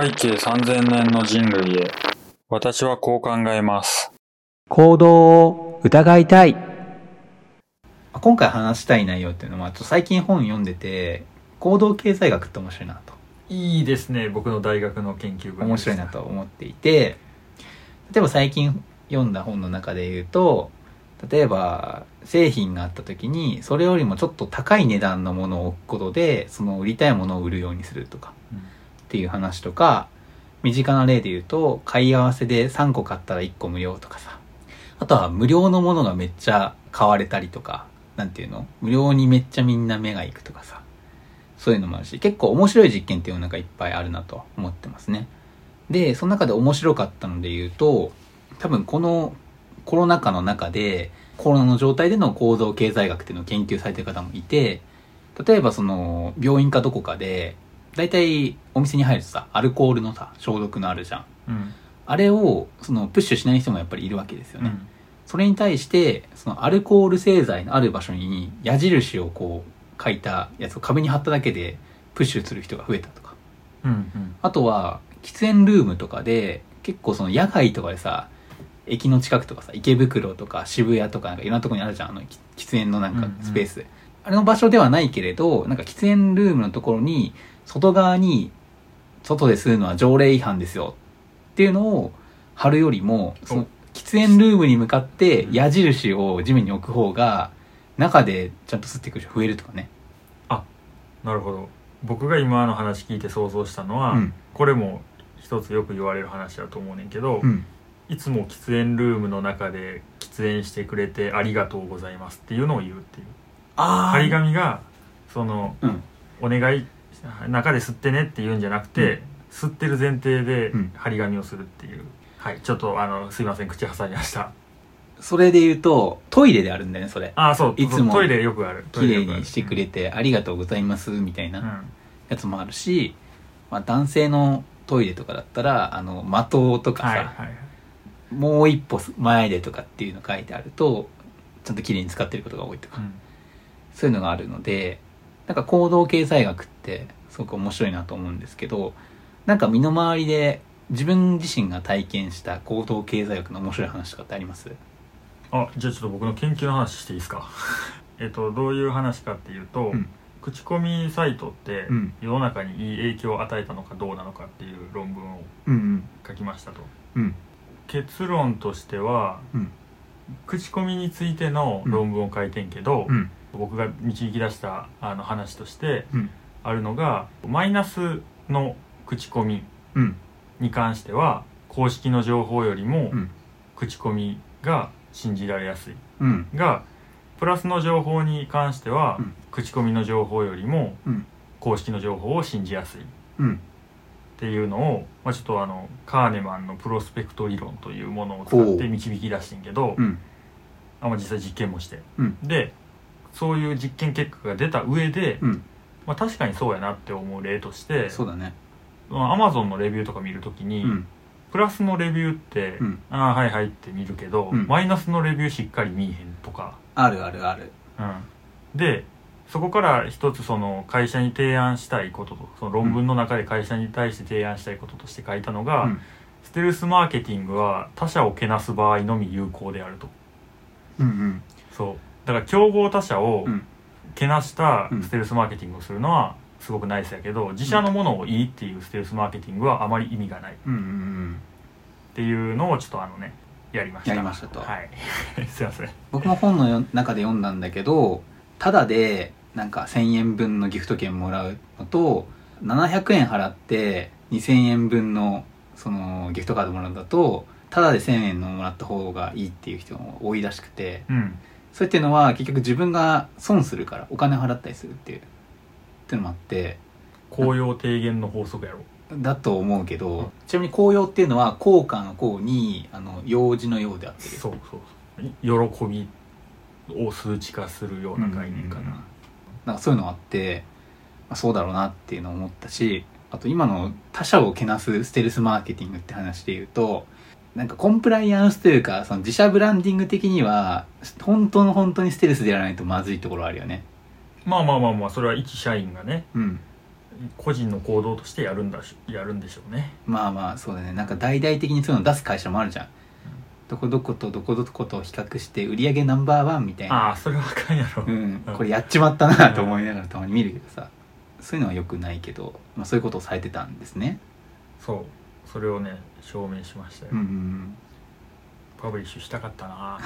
背景3000年の人類へ。私はこう考えます。行動を疑いたい。今回話したい内容っていうのは、ちょっと最近本読んでて、行動経済学って面白いなと。いいですね僕の大学の研究部面白いなと思っていて、例えば最近読んだ本の中で言うと、例えば製品があった時に、それよりもちょっと高い値段のものを置くことで、その売りたいものを売るようにするとか、うんっていう話とか、身近な例で言うと、買い合わせで3個買ったら1個無料とかさ。あとは無料のものがめっちゃ買われたりとか、なんていうの？無料にめっちゃみんな目が行くとかさ。そういうのもあるし、結構面白い実験っていうのがいっぱいあるなと思ってますね。で、その中で面白かったので言うと、多分このコロナ禍の中で、コロナの状態での構造経済学っていうのを研究されてる方もいて、例えばその、病院かどこかで、だいたいお店に入るとさ、アルコールのさ、消毒のあるじゃん。うんあれを、その、プッシュしない人もやっぱりいるわけですよね。うんそれに対して、そのアルコール製剤のある場所に矢印をこう書いたやつを壁に貼っただけでプッシュする人が増えたとか。うんうんあとは、喫煙ルームとかで、結構その野外とかでさ、駅の近くとかさ、池袋とか渋谷とかなんかいろんなとこにあるじゃん、あの、き喫煙のなんかうんうんスペース。あれの場所ではないけれど、なんか喫煙ルームのところに、外側に、外で吸うのは条例違反ですよ。っていうのを貼るよりも、その喫煙ルームに向かって矢印を地面に置く方が、中でちゃんと吸ってくる人増えるとかね。なるほど。僕が今の話聞いて想像したのは、うん。これも一つよく言われる話だと思うねんけど、うん。いつも喫煙ルームの中で喫煙してくれてありがとうございますっていうのを言うっていう。あ張り紙がそのうん。お願い中で吸ってねって言うんじゃなくて、吸ってる前提でうん。張り紙をするっていう、はい。ちょっとあのすいません口挟みました。それで言うと、トイレであるんだよね、それ。ああそう。いつも。トイレよくある。ト綺麗にしてくれてありがとうございますみたいうん。なやつもあるし、まあ男性のトイレとかだったら、あの、的とかさ、はいはい。もう一歩前でとかっていうの書いてあると、ちゃんと綺麗に使ってることが多いとか、うんそういうのがあるので、なんか行動経済学ってすごく面白いなと思うんですけど、なんか身の回りで自分自身が体験した行動経済学の面白い話とかってあります？あじゃあちょっと僕の研究の話していいですか？えっとどういう話かっていうと、うん口コミサイトってうん世の中にいい影響を与えたのかどうなのかっていう論文をうん書きましたとうん。結論としてはうん。口コミについての論文を書いてんけど、うん。僕が導き出したあの話としてうん。あるのがマイナスの口コミうん。に関しては公式の情報よりもうん口コミが信じられやすいうん。がプラスの情報に関しては、うん口コミの情報よりもうん。公式の情報を信じやすいっうん。ていうのを、まあ、ちょっとあのカーネマンのプロスペクト理論というものを使って導き出してんけど、うん。あまあ、実際実験もしてうん。でそういう実験結果が出た上で、うん。まあ、確かにそうやなって思う例としてそうだね。アマゾンのレビューとか見るときに、うん。プラスのレビューって、うんああはいはいって見るけど、うんマイナスのレビューしっかり見えへんとか、あるあるある。うん、でそこから一つその会社に提案したいこととその論文の中で会社に対して提案したいこととして書いたのが、うん。ステルスマーケティングは他社をけなす場合のみ有効であるとうん。そうだから競合他社をうん。けなしたうん。ステルスマーケティングをするのはすごくナイスやけど自社のものをいいっていうステルスマーケティングはあまり意味がない。っうん。うん。ていうのをちょっとあのねやりました。やりましたと。はい。すいません。僕も本の中で読んだんだけど、ただで、なんか1000円分のギフト券もらうのと、700円払って2000円分のそのギフトカードもらうんだと、ただで1000円のもらった方がいいっていう人も多いらしくて、うんそれっていうのは結局自分が損するからお金払ったりするっていう、っていうのもあって、効用低減の法則やろ。だと思うけど、うん。ちなみに紅葉っていうのは効果の効に、あの、用事のようであってる。そうそうそう。喜びを数値化するような概念かうんななんかそういうのあって、まあ、そうだろうなっていうのを思ったしあと今の他者をけなすステルスマーケティングって話で言うとなんかコンプライアンスというかその自社ブランディング的には本当の本当にステルスでやらないとまずいところあるよね。まあまあまあまあそれは一社員がねうん。個人の行動としてやるんだしやるんでしょうね。まあまあそうだね。なんか大々的にそういうの出す会社もあるじゃん、どこどことどこどこと比較して売り上げナンバーワンみたいな。ああそれはあかんやろ、うん、これやっちまったなと思いながらたまに見るけどさ。そういうのはよくないけど、まあ、そういうことをされてたんですね。そう。それをね証明しましたよ、うんうんうん。パブリッシュしたかったな。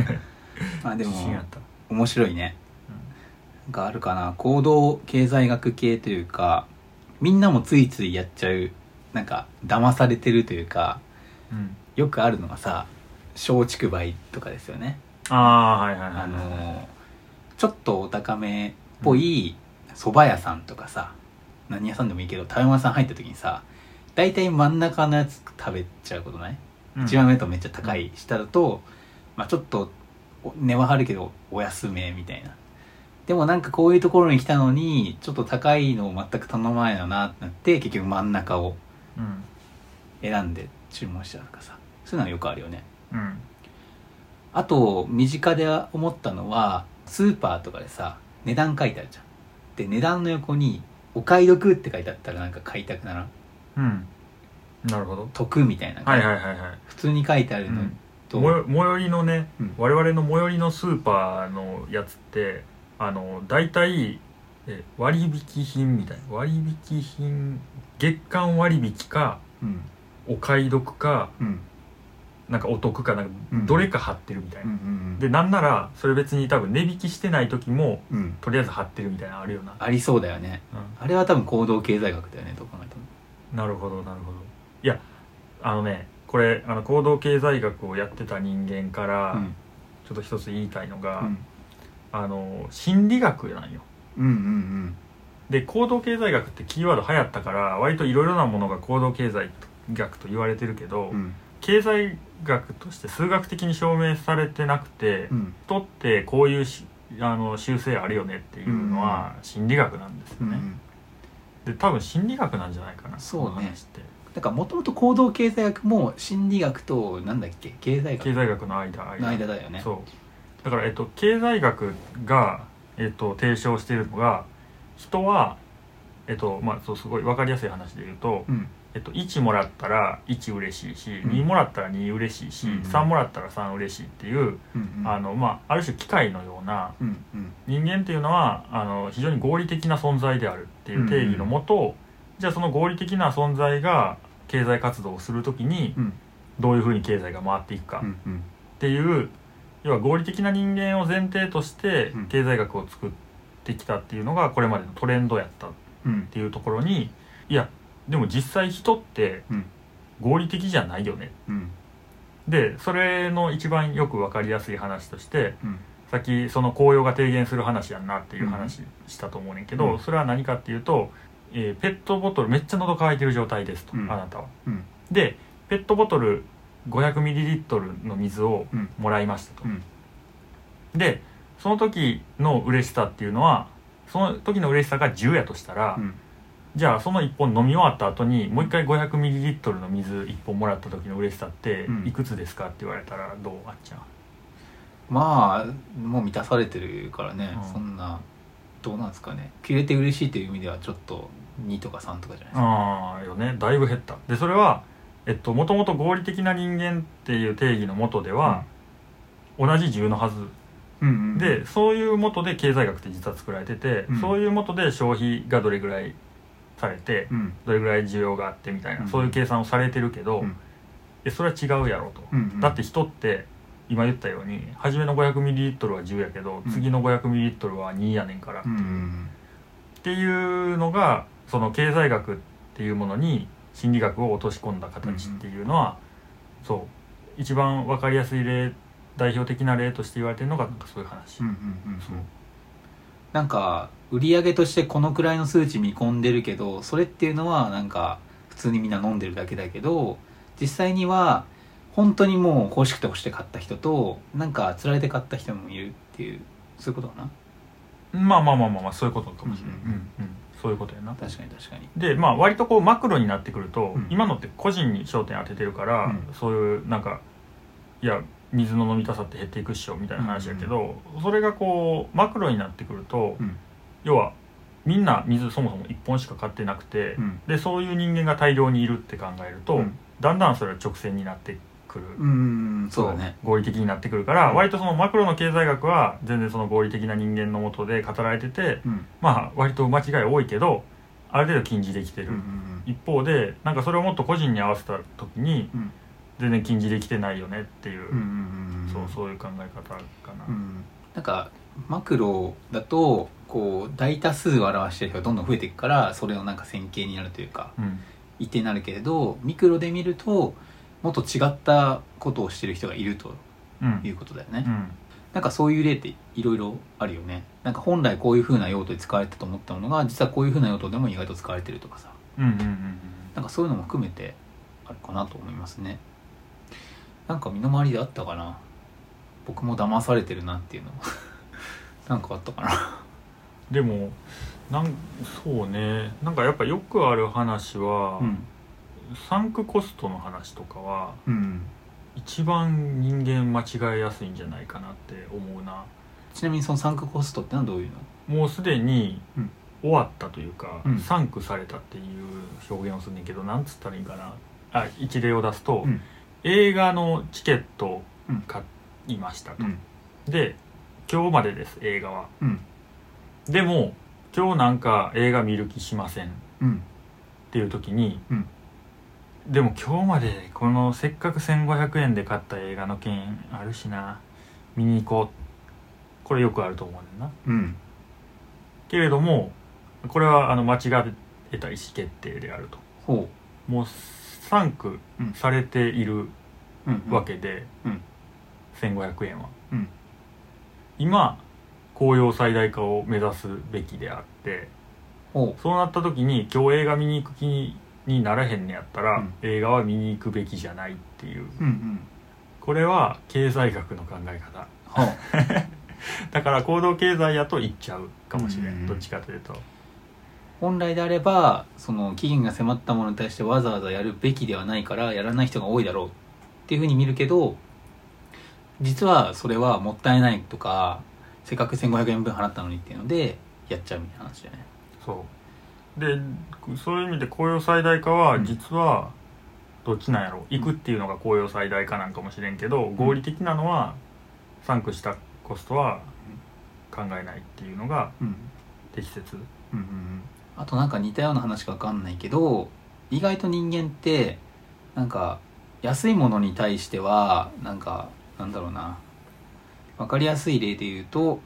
まあでも面白いね。なんかあるかな。行動経済学系というかみんなもついついやっちゃうなんか騙されてるというかうん。うん、よくあるのがさ松竹梅とかですよね。ああはいはいはいはい。あのーちょっとお高めっぽい蕎麦屋さんとかさ何屋さんでもいいけど食べ物屋さん入った時にさ大体真ん中のやつ食べちゃうことない、うん。一番目とめっちゃ高い下だと、まあ、ちょっとお値は張るけどお安めみたいな。でもなんかこういうところに来たのにちょっと高いのを全く頼まないよなってなって結局真ん中をうん。選んで注文しちゃうとかさ。そういうのはよくあるよね。うん。あと身近で思ったのはスーパーとかでさ値段書いてあるじゃん。で値段の横に「お買い得」って書いてあったらなんか買いたくならん？うん。なるほど。得みたいな、はいはいはいはい。普通に書いてあるのと、もよ最寄りのね、うん。我々の最寄りのスーパーのやつってあの大体え割引品みたいな。割引品月間割引かうん。お買い得かうん。なんかお得かなんかうん。どれか貼ってるみたいうんうな、ん。でなんならそれ別に多分値引きしてない時もうん。うんとりあえず貼ってるみたいなのあるよな、ありそうだよね。うあれは多分行動経済学だよねどう考えても。ん、なるほどなるほど。いやあのねこれあの行動経済学をやってた人間からうん。ちょっと一つ言いたいのが、うん。あの心理学なんよ。うんうんで行動経済学ってキーワード流行ったから割といろいろなものが行動経済学と言われてるけど、うん。うん経済学として数学的に証明されてなくて、うん。人ってこういうしあの習性あるよねっていうのは心理学なんですよね、うんで多分心理学なんじゃないかなそうね。この話って。だからもともと行動経済学も心理学となんだっけ？経済学。経済学の間間。の間だよね。そう。だから、えっと、経済学が、えっと、提唱しているのが人はえっとまあそうすごい分かりやすい話で言うと、うんえっと、1もらったら1嬉しいし、うん。2もらったら2嬉しいし、うんうん。3もらったら3嬉しいっていう、うんうん。あのまあ、ある種機械のようなうんうん。人間っていうのはあの非常に合理的な存在であるっていう定義のもと、じゃあその合理的な存在が経済活動をするときにうん。どういうふうに経済が回っていくかっうんうん。ていう、要は合理的な人間を前提としてうん。経済学を作ってきたっていうのがこれまでのトレンドやったっうんていうところにいやでも実際人ってうん。合理的じゃないよね。うん。でそれの一番よく分かりやすい話としてうん。さっきその紅葉が提言する話やんなっていう話したと思うねんけど、うん。それは何かっていうと、えーペットボトルめっちゃ喉乾いてる状態ですと、うん。あなたは。うん。でペットボトル 500ml の水をうん。もらいましたと。うん。でその時の嬉しさっていうのはその時の嬉しさが10やとしたら、うんじゃあその1本飲み終わった後にもう一回 500ml の水1本もらった時の嬉しさってうん。いくつですかって言われたらどうあっちゃん？まあもう満たされてるからね、うん。そんなどうなんですかね。切れて嬉しいという意味ではちょっと2とか3とかじゃないですか、ああよね。だいぶ減った。でそれはえっともともと合理的な人間っていう定義のもとでは、同じ10のはず。うんうんでそういうもとで経済学って実は作られてて、うん。そういうもとで消費がどれぐらいされて、うん。どれぐらい需要があってみたいな、うん。そういう計算をされてるけど、うそれは違うやろと、だって人って今言ったように初めの 500ml は10やけど、うん。次の 500ml は2やねんから、うんうんっていうのがその経済学っていうものに心理学を落とし込んだ形っていうのは、そう。一番分かりやすい例代表的な例として言われてるのがなんかそういう話、うんうんうんうん。そうなんか売り上げとしてこのくらいの数値見込んでるけどそれっていうのはなんか普通にみんな飲んでるだけだけど実際には本当にもう欲しくて欲して買った人となんか釣られて買った人もいるっていうそういうことかな？まあまあまあまあまあそういうことかもしれない、うんうんうん。そういうことやな。確かに確かに。でまあ割とこうマクロになってくると、うん。今のって個人に焦点当ててるから、うん。そういうなんかいや水の飲みたさって減っていくっしょみたいな話やけど、それがこうマクロになってくると、うん要はみんな水そもそも1本しか買ってなくて、うん。でそういう人間が大量にいるって考えると、うん。だんだんそれは直線になってくる、うんそうだね。合理的になってくるから、うん。割とそのマクロの経済学は全然その合理的な人間のもとで語られててうん。まあ割と間違い多いけどある程度禁じできてる、うん一方でなんかそれをもっと個人に合わせた時にうん。全然禁じできてないよねっていう、そうそういう考え方かな、うん。なんかマクロだとこう大多数を表してる人がどんどん増えていくからそれのなんか線形になるというかうん。一定になるけれどミクロで見るともっと違ったことをしてる人がいるとうん。いうことだよね、うん。なんかそういう例っていろいろあるよね。なんか本来こういう風な用途で使われたと思ったものが実はこういう風な用途でも意外と使われてるとかさ。うんうんうん。なんかそういうのも含めてあるかなと思いますね。なんか身の回りであったかな。僕も騙されてるなっていうのなんかあったかな。でもなんそうね。なんかやっぱよくある話は、うん。サンクコストの話とかはうん。一番人間間違えやすいんじゃないかなって思うな。ちなみにそのサンクコストってのはどういうの？もうすでにうん。終わったというか、うん。サンクされたっていう表現をするんだけどなんつったらいいかな。あ一例を出すと、うん。映画のチケットをうん。買いましたと、ん。で今日までです映画は。うん。でも今日なんか映画見る気しません。っうん。ていう時に、うん。でも今日までこのせっかく1500円で買った映画の券あるしな見に行こう。これよくあると思うねんな。うん。けれどもこれはあの間違えた意思決定であると。ほもうサンクうん。されているううん。わけで、うん。1500円は、うん今紅葉最大化を目指すべきであってほそうなった時に今日映画見に行く気にならへんねやったら、うん。映画は見に行くべきじゃないっていう。ううんうん。これは経済学の考え方。ほう。だから行動経済やと言っちゃうかもしれん、うん。どっちかというと。本来であればその期限が迫ったものに対してわざわざやるべきではないからやらない人が多いだろうっていうふうに見るけど実はそれはもったいないとかせっかく1500円分払ったのにっていうのでやっちゃうみたいな話だよね。そう。でそういう意味で紅葉最大化はうん。実はどっちなんやろ。行くっていうのが紅葉最大化なんかもしれんけど合理的なのはサンクしたコストは考えないっていうのがうん。適切。うんうんうん。あとなんか似たような話か分かんないけど意外と人間ってなんか安いものに対してはなんかなんだろうな。分かりやすい例で言うと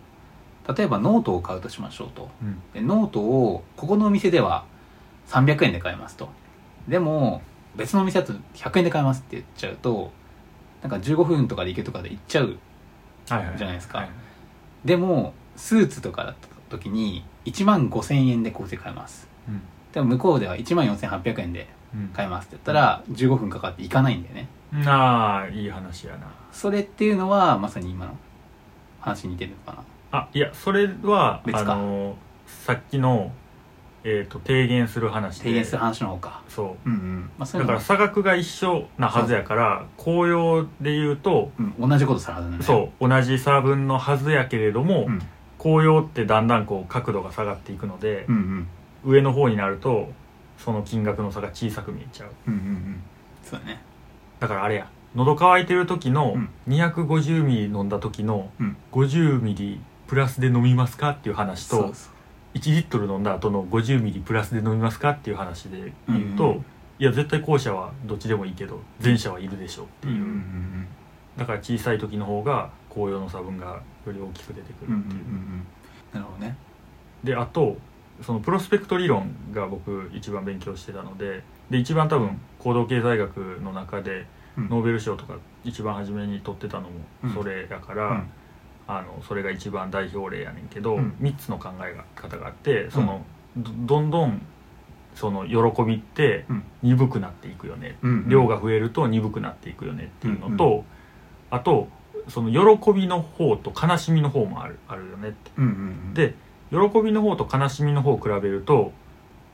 例えばノートを買うとしましょうと。うん。でノートをここのお店では300円で買えますと。でも別のお店だと100円で買えますって言っちゃうとなんか15分とかで行けとかで行っちゃうじゃないですか。はいでもスーツとかだった時に1万5000円でこうして買えます。うん。でも向こうでは1万4800円でうん。買えますって言ったら15分かかって行かないんだよねああいい話やな。それっていうのはまさに今の話に似てるのかな？あいやそれは別か。あのさっきの、えー、と提言する話で。提言する話の方か。そう。うんうん。まあそういだから差額が一緒なはずやから紅葉で言うとうん、同じことするはずなんだよそう同じ差分のはずやけれども、うん。紅葉ってだんだんこう角度が下がっていくのでう、んうん。上の方になるとその金額の差が小さく見えちゃう。うんうんうん。そうだねだからあれや。喉乾いてる時のうん。250ミリ飲んだ時のうん。50ミリプラスで飲みますかっていう話とそうそう。1リットル飲んだ後の50ミリプラスで飲みますかっていう話で言うと、いや絶対後者はどっちでもいいけど前者はいるでしょうっていう、うんうんうんだから小さい時の方が紅葉の差分がより大きく出てくう。んうんうんるっていう、うん。なるほどね。であとそのプロスペクト理論が僕一番勉強してたのでで一番多分行動経済学の中でうん。ノーベル賞とか一番初めに取ってたのうん。もそれやから、うん。あのそれが一番代表例やねんけど、うん。3つの考え方があってその、どどんどんその喜びってうん。鈍くなっていくよね、うん量が増えると鈍くなっていくよねっていうのと、うん。あとその喜びの方と悲しみの方もあるあるよねって。うんうんうん。で喜びの方と悲しみの方を比べると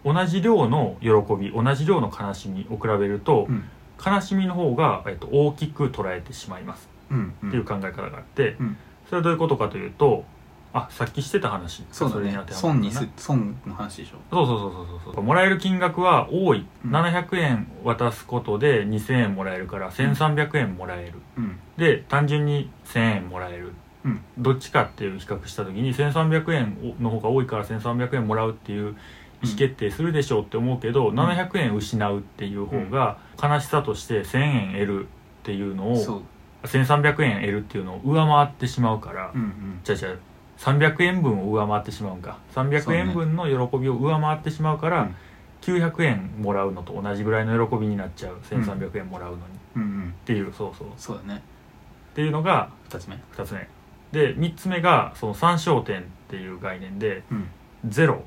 同じ量の喜び同じ量の悲しみを比べると、うん。悲しみの方が、えっと、大きく捉えてしまいます。うんうん。っていう考え方があって、うん。それはどういうことかというとあさっきしてた話。そうだね。れ当てはま損にす損の話でしょ。そうそうそうそうそう。もらえる金額は多い、うん。700円渡すことで2000円もらえるから1300円もらえる、うん。で単純に1000円もらえる。うん。どっちかっていう比較した時に1300円の方が多いから1300円もらうっていう意思決定するでしょうって思うけど、700円失うっていう方が悲しさとして1000円得るっていうのをそう。1300円得るっていうのを上回ってしまうから、うんうん。じゃあじゃあ300円分を上回ってしまうんか。300円分の喜びを上回ってしまうから、うん900円もらうのと同じぐらいの喜びになっちゃう。1300円もらうのに、っうんうん。ていうそうそう。っそうだね。ていうのが二つ目。2つ目。で3つ目がその参照点っていう概念でうん。0、うん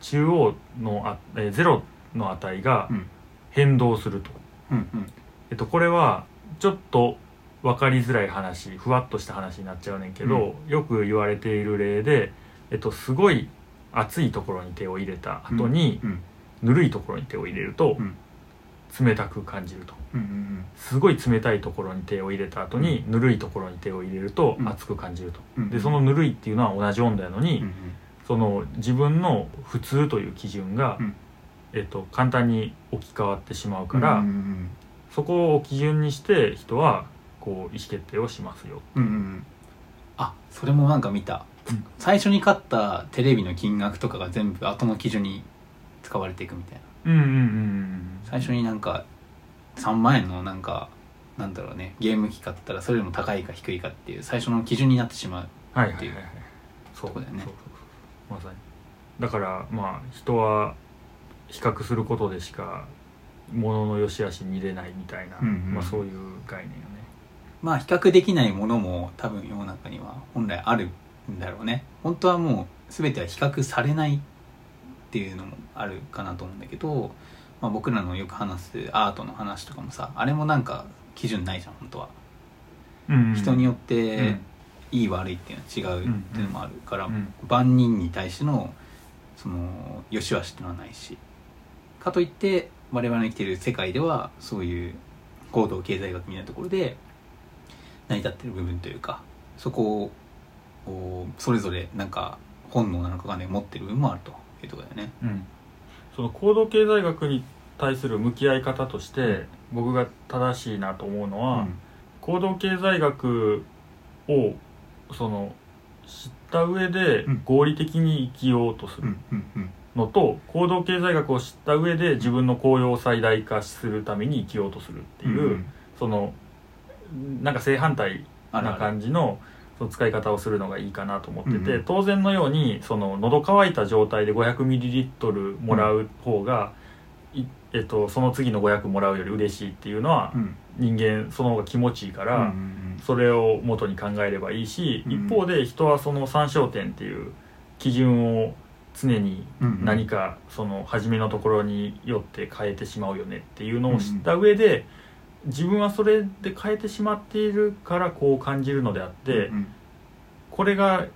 中央のあ、えー、0の値がうん。変動すると、うんうん。えっと、これはちょっと分かりづらい話ふわっとした話になっちゃうねんけど、よく言われている例で、えっと、すごい熱いところに手を入れた後に、うんぬるいところに手を入れるとうん。冷たく感じると。うんうんすごい冷たいところに手を入れた後にぬるいところに手を入れるとうん。熱く感じると、うんでそのぬるいっていうのは同じ温度やのに、うんその自分の普通という基準が、うん。えっと、簡単に置き換わってしまうから、うんうんそこを基準にして人はこう意思決定をしますよう。んうんうん。あそれもなんか見た、うん。最初に買ったテレビの金額とかが全部後の基準に使われていくみたいな。うんうんうんうん最初になんか3万円のなんかなんだろうねゲーム機買ったらそれよりも高いか低いかっていう最初の基準になってしまうはいはいはいはい。そう。とこだよね。そうそうまさに。だからまあ人は比較することでしか物の良し悪し見れないみたいな、うんうん。まあ、そういう概念よね。まあ比較できないものも多分世の中には本来あるんだろうね。本当はもう全ては比較されないっていうのもあるかなと思うんだけど、まあ、僕らのよく話すアートの話とかもさあれもなんか基準ないじゃん本当は、うんうん。人によっうてんいい悪いっていうのは違うっていうのもあるから、うん。万人に対してのその良し悪しっていうのはないしかといって我々の生きている世界ではそういう行動経済学みたいなところで成り立ってる部分というかそこをそれぞれなんか本能なのかがね持ってる部分もあると。いうところだよね。うん。その行動経済学に対する向き合い方として僕が正しいなと思うのは、行動経済学をその知った上でうん。合理的に生きようとするうんうんうん。のと、行動経済学を知った上で自分の効用を最大化するために生きようとするっていう、うんそのなんか正反対なあるある。感じのその使い方をするのがいいかなと思ってて、うんうん。当然のようにその喉乾いた状態で 500ml もらう方が、いえっと、その次の500もらうより嬉しいっていうのはうん。人間その方が気持ちいいから、それを元に考えればいいし、うん。一方で人はその参照点っていう基準を常に何かその初めのところによって変えてしまうよねっていうのを知った上で自分はそれで変えてしまっているからこう感じるのであってうん。これが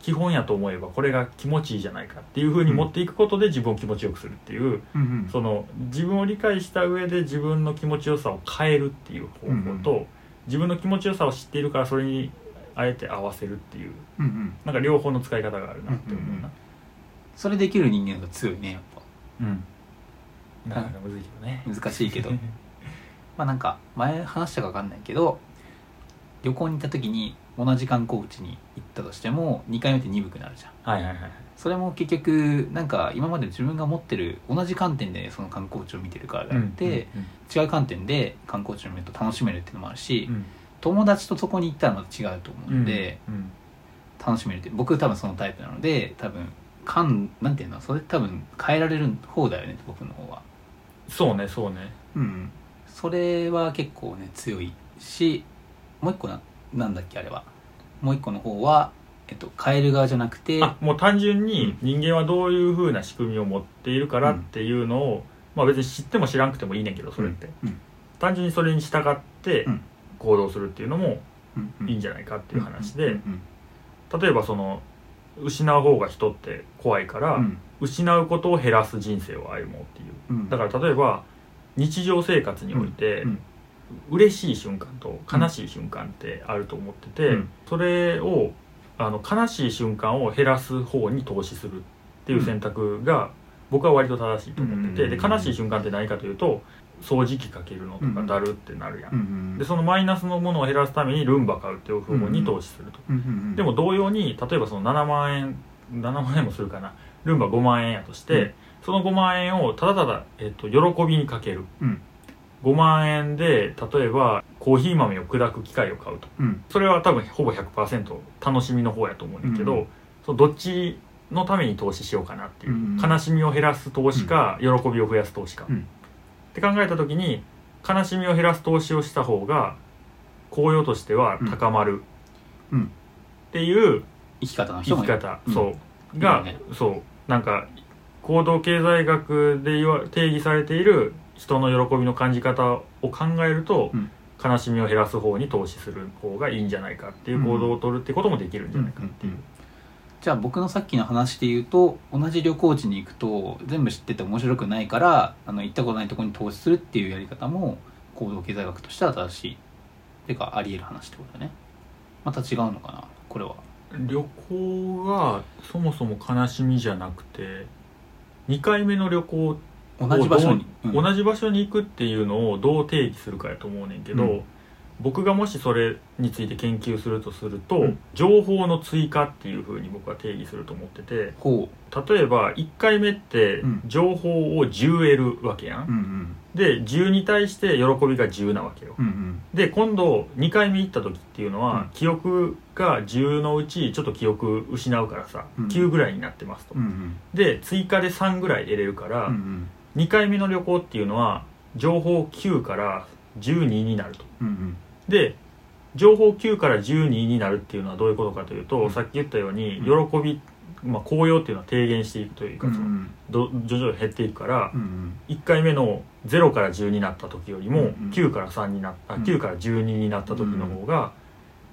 基本やと思えばこれが気持ちいいじゃないかっていうふうに持っていくことで自分を気持ちよくするっていううんうん。その自分を理解した上で自分の気持ちよさを変えるっていう方法と自分の気持ちよさを知っているからそれにあえて合わせるっていううんうん。なんか両方の使い方があるなって思うな。それできる人間が強いねやっぱ。うん。なかなかむずいけどね。難しいけど。まあなんか前話したか分かんないけど旅行に行った時に同じ観光地に行ったとしても2回目って鈍くなるじゃん。はいはいはい。それも結局なんか今まで自分が持ってる同じ観点でその観光地を見てるからであって、違う観点で観光地を見ると楽しめるっていうのもあるし、うん。友達とそこに行ったらまた違うと思うので、うん楽しめるって僕多分そのタイプなので多分観なんていうのそれ多分変えられる方だよね僕の方は。そうねそうね。うん。それは結構ね強いしもう一個ななんだっけあれは。もう一個の方は、えっと、変える側じゃなくてあもう単純に人間はどういうふうな仕組みを持っているからっていうのを、まあ別に知っても知らんくてもいいねんけどそれって、うん。単純にそれに従ってうん。行動するっていうのもうん。うん。いいんじゃないかっていう話で、うん。うん。例えばその失う方が人って怖いから、うん。失うことを減らす人生を歩もうっていう。うん。だから例えば日常生活において、うん嬉しい瞬間と悲しい瞬間ってあると思ってて、うん。それをあの悲しい瞬間を減らす方に投資するっていう選択が僕は割と正しいと思ってて、うん。で悲しい瞬間って何かというと掃除機かけるのとうん。かだるってなるやん、うんうんでそのマイナスのものを減らすためにルンバ買うっていう方に投資すると、うんうんうん。でも同様に例えばその7万円7万円もするかな。ルンバ5万円やとして、うん。その5万円をただただ、えっと喜びにかける。うん5万円で例えばコーヒー豆を砕く機械を買うと。うん。それは多分ほぼ100%楽しみの方やと思うんだけど、うんそのどっちのために投資しようかなっていう、うん悲しみを減らす投資か、喜びを増やす投資か、うん。って考えた時に悲しみを減らす投資をした方が効用としては高まる。うん。っていう生き方の生き方、うん。そう。が、いいね。そう。なんか行動経済学で言わ定義されている人の喜びの感じ方を考えると、うん。悲しみを減らす方に投資する方がいいんじゃないかっていう行動を取るってこともできるんじゃないかっていう、うんうんじゃあ僕のさっきの話で言うと同じ旅行地に行くと全部知ってて面白くないからあの行ったことないところに投資するっていうやり方も行動経済学としては正しいっていうかあり得る話ってことだね。また違うのかなこれは。旅行がそもそも悲しみじゃなくて2回目の旅行同じ場所に、うん。同じ場所に行くっていうのをどう定義するかやと思うねんけど、うん。僕がもしそれについて研究するとすると、うん。情報の追加っていうふうに僕は定義すると思っててほ例えば1回目ってうん。情報を10得るわけやん、ううんうん。で10に対して喜びが10なわけよ、うんうん。で今度2回目行った時っていうのは、うん。記憶が10のうちちょっと記憶失うからさ、うん。9ぐらいになってますと、うんうん。で追加で3ぐらい得れるから、うんうん2回目の旅行っていうのは情報9から12になると。うんうん。で情報9から12になるっていうのはどういうことかというと、うん。さっき言ったように喜うび、まあ、高揚っていうのは低減していくというか、うんど徐々に減っていくから、うん1回目の0から10になった時よりもうんうん。9から3になった、うん。9から12になった時の方が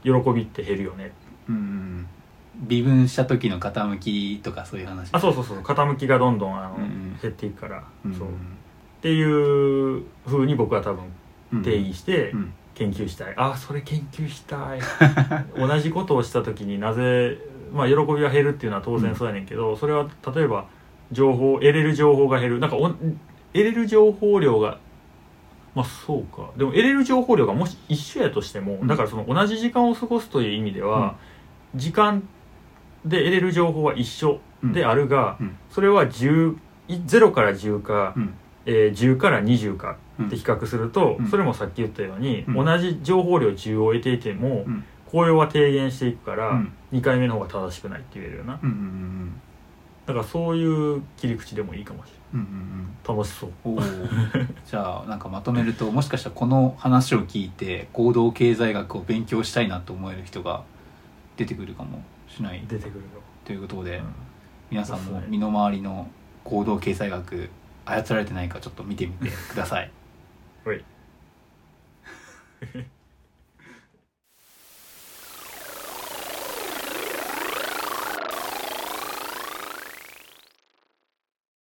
喜びって減るよね、うんうん微分した時の傾きとかそういう話。あそうそうそう。傾きがどんどんあの、うんうん。減っていくから、うんそう。っていうふうに僕は多分うん定義してうん。研究したい、あそれ研究したい。同じことをした時になぜ、まあ、喜びが減るっていうのは当然そうやねんけど、それは例えば情報得れる情報が減る。なんかお得れる情報量がまあそうか。でも得れる情報量がもし一緒やとしても、うん。だからその同じ時間を過ごすという意味では、時間で得れる情報は一緒であるが、うん。それは10 0から10か、うん。えー10から20かうん。って比較すると、うん。それもさっき言ったように、うん。同じ情報量10を得ていても、うん。効用は低減していくから、うん。2回目の方が正しくないって言えるよな。うんうんうんだからそういう切り口でもいいかもしうんうんれない楽しそう。じゃあなんかまとめるともしかしたらこの話を聞いて行動経済学を勉強したいなと思える人が出てくるかもしれない。出てくるよ、ということで、うん。皆さんも身の回りの行動経済学操られてないかちょっと見てみてください。はい